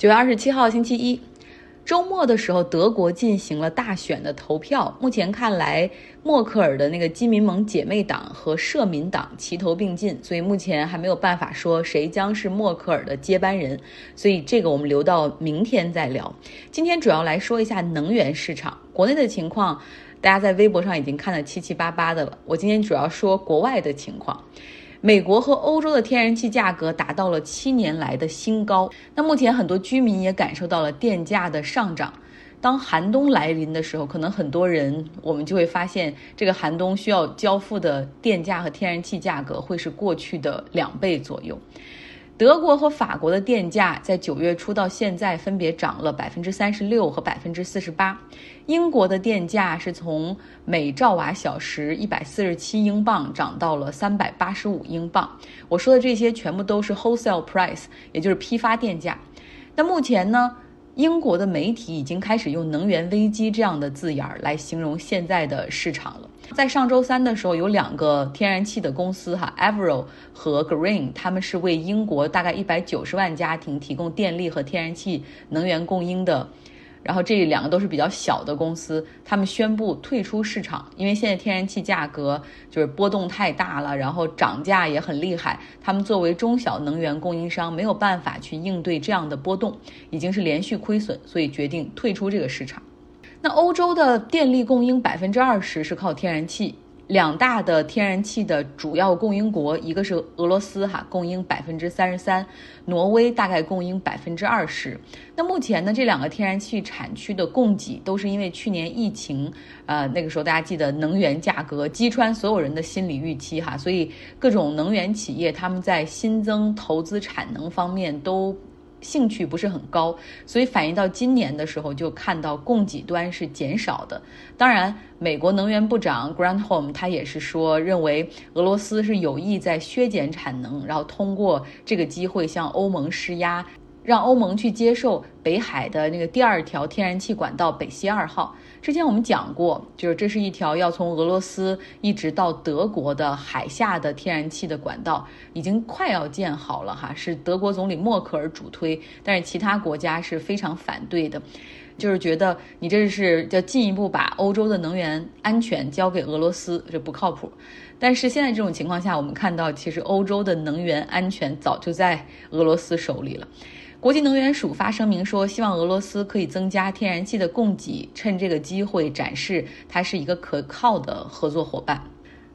九月二十七号星期一，周末的时候，德国进行了大选的投票。目前看来，默克尔的那个基民盟姐妹党和社民党齐头并进，所以目前还没有办法说谁将是默克尔的接班人。所以这个我们留到明天再聊。今天主要来说一下能源市场，国内的情况，大家在微博上已经看得七七八八的了。我今天主要说国外的情况。美国和欧洲的天然气价格达到了七年来的新高。那目前很多居民也感受到了电价的上涨。当寒冬来临的时候，可能很多人我们就会发现，这个寒冬需要交付的电价和天然气价格会是过去的两倍左右。德国和法国的电价在九月初到现在分别涨了百分之三十六和百分之四十八。英国的电价是从每兆瓦小时一百四十七英镑涨到了三百八十五英镑。我说的这些全部都是 wholesale price，也就是批发电价。那目前呢？英国的媒体已经开始用“能源危机”这样的字眼儿来形容现在的市场了。在上周三的时候，有两个天然气的公司哈 e v e r o 和 Green，他们是为英国大概一百九十万家庭提供电力和天然气能源供应的。然后这两个都是比较小的公司，他们宣布退出市场，因为现在天然气价格就是波动太大了，然后涨价也很厉害。他们作为中小能源供应商，没有办法去应对这样的波动，已经是连续亏损，所以决定退出这个市场。那欧洲的电力供应百分之二十是靠天然气。两大的天然气的主要供应国，一个是俄罗斯哈，供应百分之三十三，挪威大概供应百分之二十。那目前呢，这两个天然气产区的供给都是因为去年疫情，呃，那个时候大家记得能源价格击穿所有人的心理预期哈，所以各种能源企业他们在新增投资产能方面都。兴趣不是很高，所以反映到今年的时候，就看到供给端是减少的。当然，美国能源部长 Granholm 他也是说，认为俄罗斯是有意在削减产能，然后通过这个机会向欧盟施压。让欧盟去接受北海的那个第二条天然气管道北溪二号。之前我们讲过，就是这是一条要从俄罗斯一直到德国的海下的天然气的管道，已经快要建好了哈，是德国总理默克尔主推，但是其他国家是非常反对的，就是觉得你这是要进一步把欧洲的能源安全交给俄罗斯，这不靠谱。但是现在这种情况下，我们看到其实欧洲的能源安全早就在俄罗斯手里了。国际能源署发声明说，希望俄罗斯可以增加天然气的供给，趁这个机会展示它是一个可靠的合作伙伴。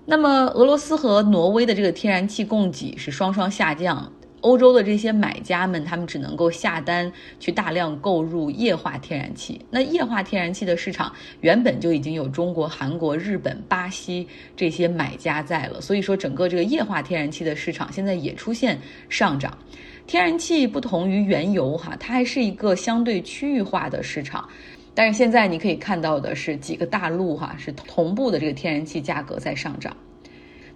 那么，俄罗斯和挪威的这个天然气供给是双双下降，欧洲的这些买家们他们只能够下单去大量购入液化天然气。那液化天然气的市场原本就已经有中国、韩国、日本、巴西这些买家在了，所以说整个这个液化天然气的市场现在也出现上涨。天然气不同于原油，哈，它还是一个相对区域化的市场。但是现在你可以看到的是，几个大陆哈是同步的这个天然气价格在上涨。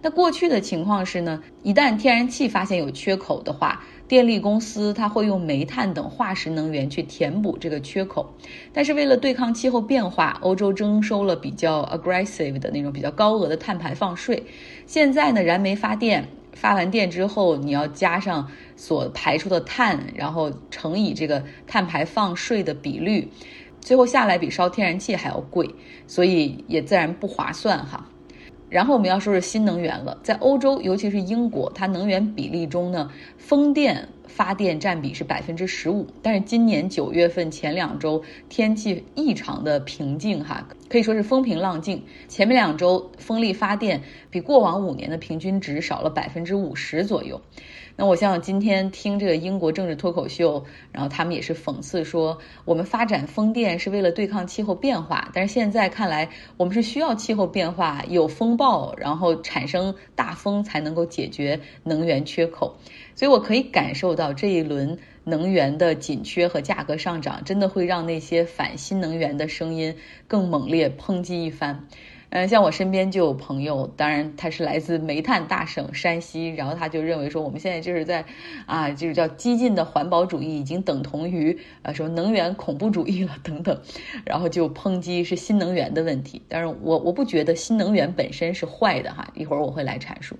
那过去的情况是呢，一旦天然气发现有缺口的话，电力公司它会用煤炭等化石能源去填补这个缺口。但是为了对抗气候变化，欧洲征收了比较 aggressive 的那种比较高额的碳排放税。现在呢，燃煤发电。发完电之后，你要加上所排出的碳，然后乘以这个碳排放税的比率，最后下来比烧天然气还要贵，所以也自然不划算哈。然后我们要说是新能源了，在欧洲，尤其是英国，它能源比例中呢，风电发电占比是百分之十五。但是今年九月份前两周天气异常的平静哈，可以说是风平浪静。前面两周风力发电比过往五年的平均值少了百分之五十左右。那我像今天听这个英国政治脱口秀，然后他们也是讽刺说，我们发展风电是为了对抗气候变化，但是现在看来，我们是需要气候变化有风暴，然后产生大风才能够解决能源缺口。所以我可以感受到这一轮能源的紧缺和价格上涨，真的会让那些反新能源的声音更猛烈抨击一番。嗯，像我身边就有朋友，当然他是来自煤炭大省山西，然后他就认为说我们现在就是在，啊，就是叫激进的环保主义已经等同于啊什么能源恐怖主义了等等，然后就抨击是新能源的问题。但是我我不觉得新能源本身是坏的哈，一会儿我会来阐述。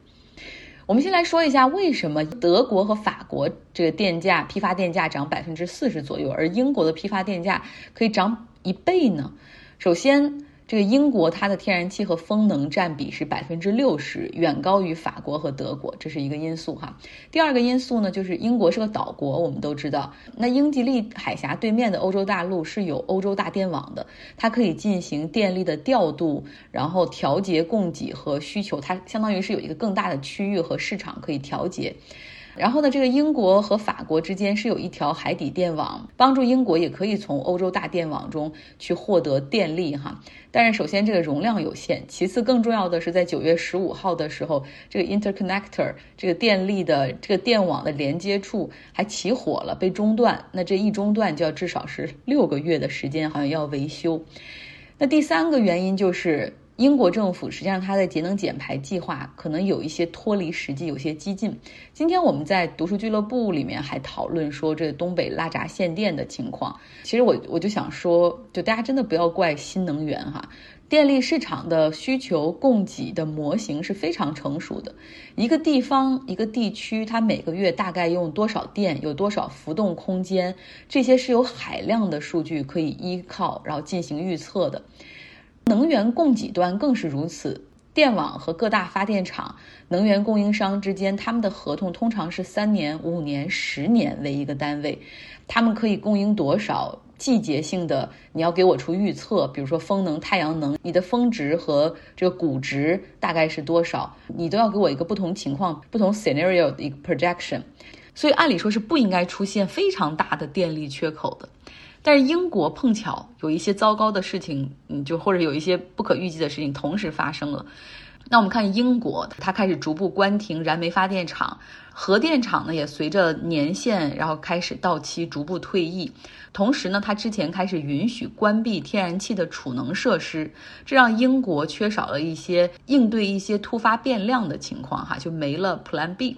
我们先来说一下为什么德国和法国这个电价批发电价涨百分之四十左右，而英国的批发电价可以涨一倍呢？首先。这个英国它的天然气和风能占比是百分之六十，远高于法国和德国，这是一个因素哈。第二个因素呢，就是英国是个岛国，我们都知道，那英吉利海峡对面的欧洲大陆是有欧洲大电网的，它可以进行电力的调度，然后调节供给和需求，它相当于是有一个更大的区域和市场可以调节。然后呢，这个英国和法国之间是有一条海底电网，帮助英国也可以从欧洲大电网中去获得电力哈。但是首先这个容量有限，其次更重要的是在九月十五号的时候，这个 interconnector 这个电力的这个电网的连接处还起火了，被中断。那这一中断就要至少是六个月的时间，好像要维修。那第三个原因就是。英国政府实际上，它的节能减排计划可能有一些脱离实际，有些激进。今天我们在读书俱乐部里面还讨论说，这东北拉闸限电的情况。其实我我就想说，就大家真的不要怪新能源哈，电力市场的需求供给的模型是非常成熟的。一个地方、一个地区，它每个月大概用多少电，有多少浮动空间，这些是有海量的数据可以依靠，然后进行预测的。能源供给端更是如此，电网和各大发电厂、能源供应商之间，他们的合同通常是三年、五年、十年为一个单位，他们可以供应多少季节性的，你要给我出预测，比如说风能、太阳能，你的峰值和这个谷值大概是多少，你都要给我一个不同情况、不同 scenario 的一个 projection，所以按理说是不应该出现非常大的电力缺口的。但是英国碰巧有一些糟糕的事情，嗯，就或者有一些不可预计的事情同时发生了。那我们看英国，它开始逐步关停燃煤发电厂，核电厂呢也随着年限然后开始到期逐步退役。同时呢，它之前开始允许关闭天然气的储能设施，这让英国缺少了一些应对一些突发变量的情况，哈，就没了 Plan B。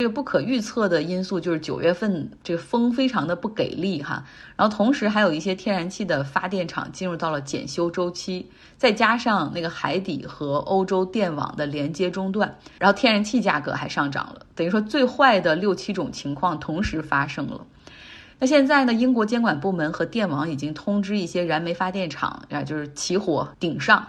这个不可预测的因素就是九月份这个风非常的不给力哈，然后同时还有一些天然气的发电厂进入到了检修周期，再加上那个海底和欧洲电网的连接中断，然后天然气价格还上涨了，等于说最坏的六七种情况同时发生了。那现在呢，英国监管部门和电网已经通知一些燃煤发电厂啊，就是起火顶上。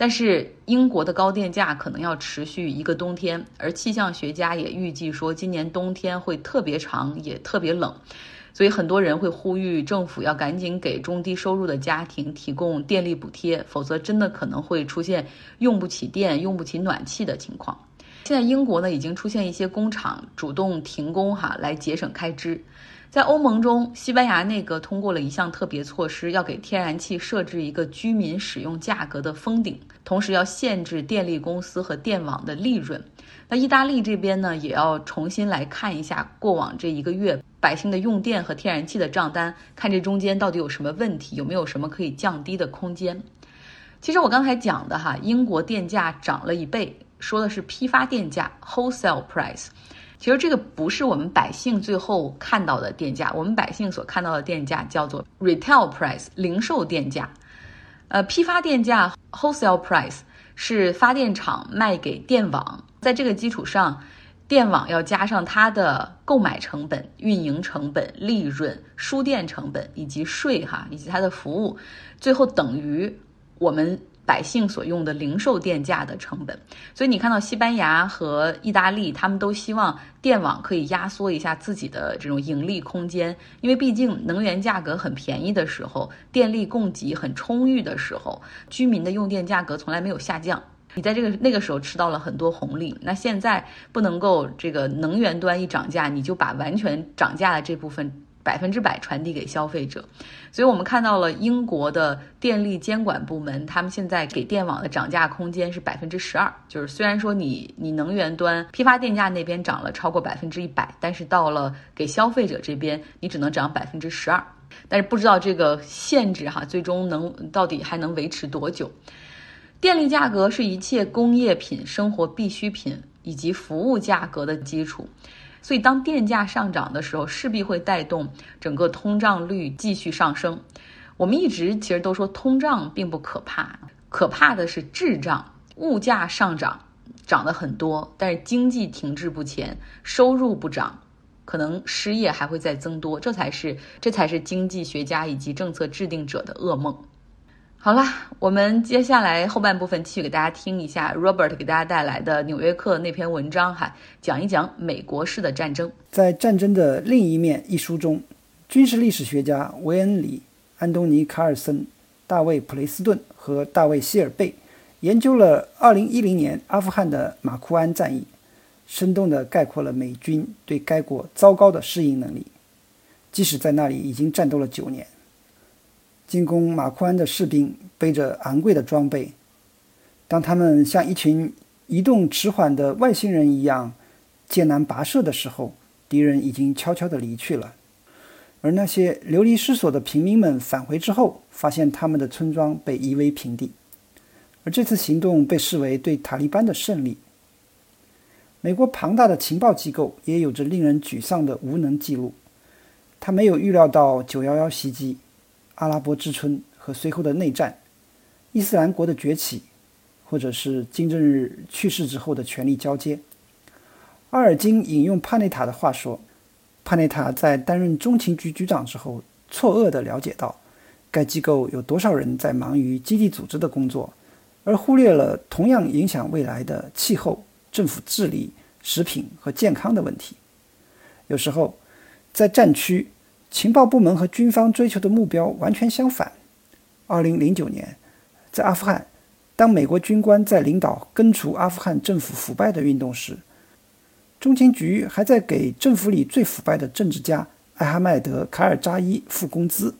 但是英国的高电价可能要持续一个冬天，而气象学家也预计说，今年冬天会特别长，也特别冷，所以很多人会呼吁政府要赶紧给中低收入的家庭提供电力补贴，否则真的可能会出现用不起电、用不起暖气的情况。现在英国呢，已经出现一些工厂主动停工哈，来节省开支。在欧盟中，西班牙内阁通过了一项特别措施，要给天然气设置一个居民使用价格的封顶，同时要限制电力公司和电网的利润。那意大利这边呢，也要重新来看一下过往这一个月百姓的用电和天然气的账单，看这中间到底有什么问题，有没有什么可以降低的空间。其实我刚才讲的哈，英国电价涨了一倍，说的是批发电价 （wholesale price）。其实这个不是我们百姓最后看到的电价，我们百姓所看到的电价叫做 retail price 零售电价，呃，批发电价 wholesale price 是发电厂卖给电网，在这个基础上，电网要加上它的购买成本、运营成本、利润、输电成本以及税哈，以及它的服务，最后等于我们。百姓所用的零售电价的成本，所以你看到西班牙和意大利，他们都希望电网可以压缩一下自己的这种盈利空间，因为毕竟能源价格很便宜的时候，电力供给很充裕的时候，居民的用电价格从来没有下降。你在这个那个时候吃到了很多红利，那现在不能够这个能源端一涨价，你就把完全涨价的这部分。百分之百传递给消费者，所以我们看到了英国的电力监管部门，他们现在给电网的涨价空间是百分之十二。就是虽然说你你能源端批发电价那边涨了超过百分之一百，但是到了给消费者这边，你只能涨百分之十二。但是不知道这个限制哈，最终能到底还能维持多久？电力价格是一切工业品、生活必需品以及服务价格的基础。所以，当电价上涨的时候，势必会带动整个通胀率继续上升。我们一直其实都说通胀并不可怕，可怕的是滞胀。物价上涨，涨得很多，但是经济停滞不前，收入不涨，可能失业还会再增多，这才是这才是经济学家以及政策制定者的噩梦。好啦，我们接下来后半部分继续给大家听一下 Robert 给大家带来的《纽约客》那篇文章，哈，讲一讲美国式的战争。在《战争的另一面》一书中，军事历史学家维恩里、安东尼·卡尔森、大卫·普雷斯顿和大卫·希尔贝。研究了2010年阿富汗的马库安战役，生动地概括了美军对该国糟糕的适应能力。即使在那里已经战斗了九年，进攻马库安的士兵背着昂贵的装备，当他们像一群移动迟缓的外星人一样艰难跋涉的时候，敌人已经悄悄地离去了。而那些流离失所的平民们返回之后，发现他们的村庄被夷为平地。而这次行动被视为对塔利班的胜利。美国庞大的情报机构也有着令人沮丧的无能记录。他没有预料到九幺幺袭击、阿拉伯之春和随后的内战、伊斯兰国的崛起，或者是金正日去世之后的权力交接。阿尔金引用帕内塔的话说：“帕内塔在担任中情局局长之后，错愕地了解到，该机构有多少人在忙于基地组织的工作。”而忽略了同样影响未来的气候、政府治理、食品和健康的问题。有时候，在战区，情报部门和军方追求的目标完全相反。二零零九年，在阿富汗，当美国军官在领导根除阿富汗政府腐败的运动时，中情局还在给政府里最腐败的政治家艾哈迈德·卡尔扎伊付工资。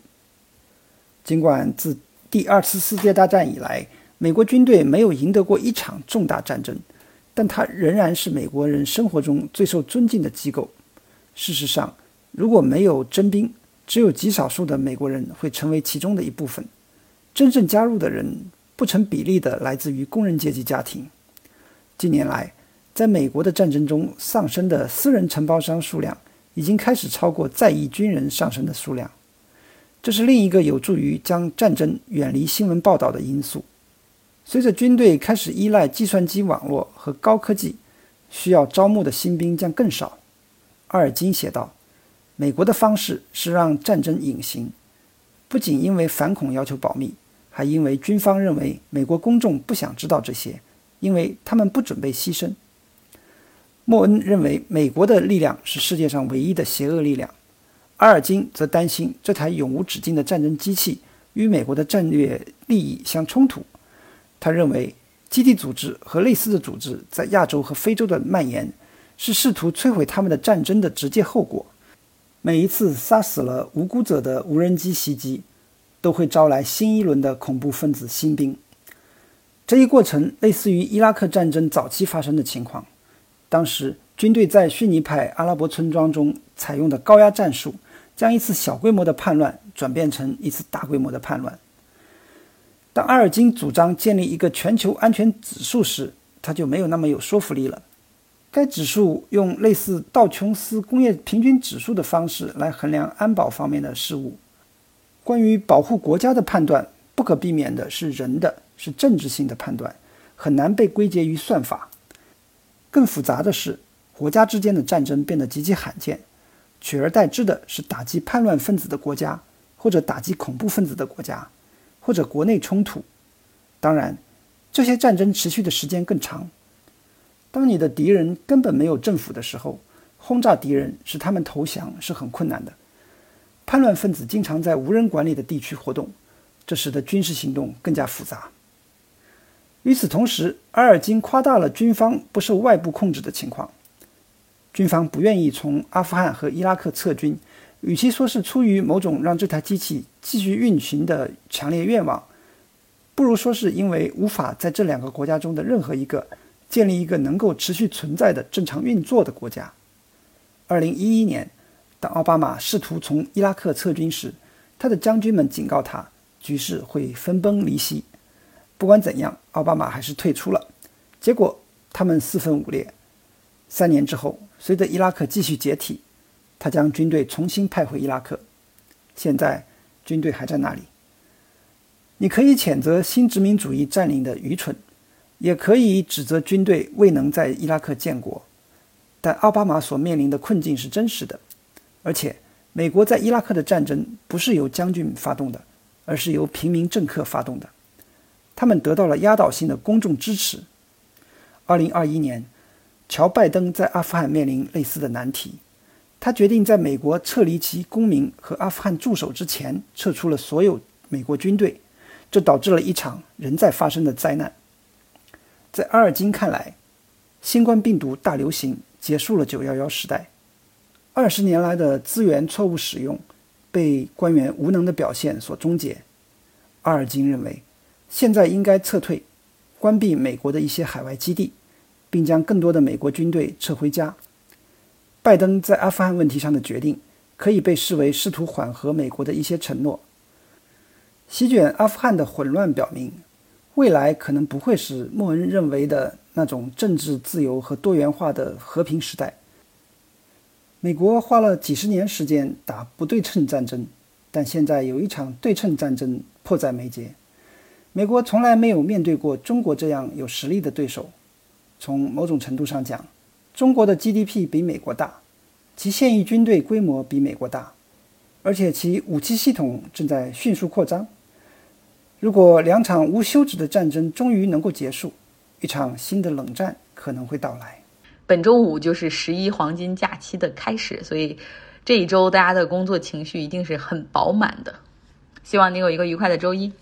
尽管自第二次世界大战以来，美国军队没有赢得过一场重大战争，但它仍然是美国人生活中最受尊敬的机构。事实上，如果没有征兵，只有极少数的美国人会成为其中的一部分。真正加入的人不成比例地来自于工人阶级家庭。近年来，在美国的战争中丧生的私人承包商数量已经开始超过在役军人上升的数量。这是另一个有助于将战争远离新闻报道的因素。随着军队开始依赖计算机网络和高科技，需要招募的新兵将更少。阿尔金写道：“美国的方式是让战争隐形，不仅因为反恐要求保密，还因为军方认为美国公众不想知道这些，因为他们不准备牺牲。”莫恩认为美国的力量是世界上唯一的邪恶力量，阿尔金则担心这台永无止境的战争机器与美国的战略利益相冲突。他认为，基地组织和类似的组织在亚洲和非洲的蔓延，是试图摧毁他们的战争的直接后果。每一次杀死了无辜者的无人机袭击，都会招来新一轮的恐怖分子新兵。这一过程类似于伊拉克战争早期发生的情况。当时，军队在逊尼派阿拉伯村庄中采用的高压战术，将一次小规模的叛乱转变成一次大规模的叛乱。当阿尔金主张建立一个全球安全指数时，他就没有那么有说服力了。该指数用类似道琼斯工业平均指数的方式来衡量安保方面的事务。关于保护国家的判断，不可避免的是人的，是政治性的判断，很难被归结于算法。更复杂的是，国家之间的战争变得极其罕见，取而代之的是打击叛乱分子的国家，或者打击恐怖分子的国家。或者国内冲突，当然，这些战争持续的时间更长。当你的敌人根本没有政府的时候，轰炸敌人使他们投降是很困难的。叛乱分子经常在无人管理的地区活动，这使得军事行动更加复杂。与此同时，阿尔金夸大了军方不受外部控制的情况。军方不愿意从阿富汗和伊拉克撤军。与其说是出于某种让这台机器继续运行的强烈愿望，不如说是因为无法在这两个国家中的任何一个建立一个能够持续存在的正常运作的国家。二零一一年，当奥巴马试图从伊拉克撤军时，他的将军们警告他，局势会分崩离析。不管怎样，奥巴马还是退出了。结果他们四分五裂。三年之后，随着伊拉克继续解体。他将军队重新派回伊拉克，现在军队还在那里。你可以谴责新殖民主义占领的愚蠢，也可以指责军队未能在伊拉克建国。但奥巴马所面临的困境是真实的，而且美国在伊拉克的战争不是由将军发动的，而是由平民政客发动的，他们得到了压倒性的公众支持。二零二一年，乔·拜登在阿富汗面临类似的难题，他决定在美国撤离其公民和阿富汗驻守之前撤出了所有美国军队，这导致了一场仍在发生的灾难。在阿尔金看来，新冠病毒大流行。结束了九幺幺时代，二十年来的资源错误使用，被官员无能的表现所终结。阿尔金认为，现在应该撤退，关闭美国的一些海外基地，并将更多的美国军队撤回家。拜登在阿富汗问题上的决定，可以被视为试图缓和美国的一些承诺。席卷阿富汗的混乱表明，未来可能不会是莫恩认为的。那种政治自由和多元化的和平时代，美国花了几十年时间打不对称战争，但现在有一场对称战争迫在眉睫。美国从来没有面对过中国这样有实力的对手。从某种程度上讲，中国的 GDP 比美国大，其现役军队规模比美国大，而且其武器系统正在迅速扩张。如果两场无休止的战争终于能够结束，一场新的冷战可能会到来。本周五就是十一黄金假期的开始，所以这一周大家的工作情绪一定是很饱满的。希望你有一个愉快的周一。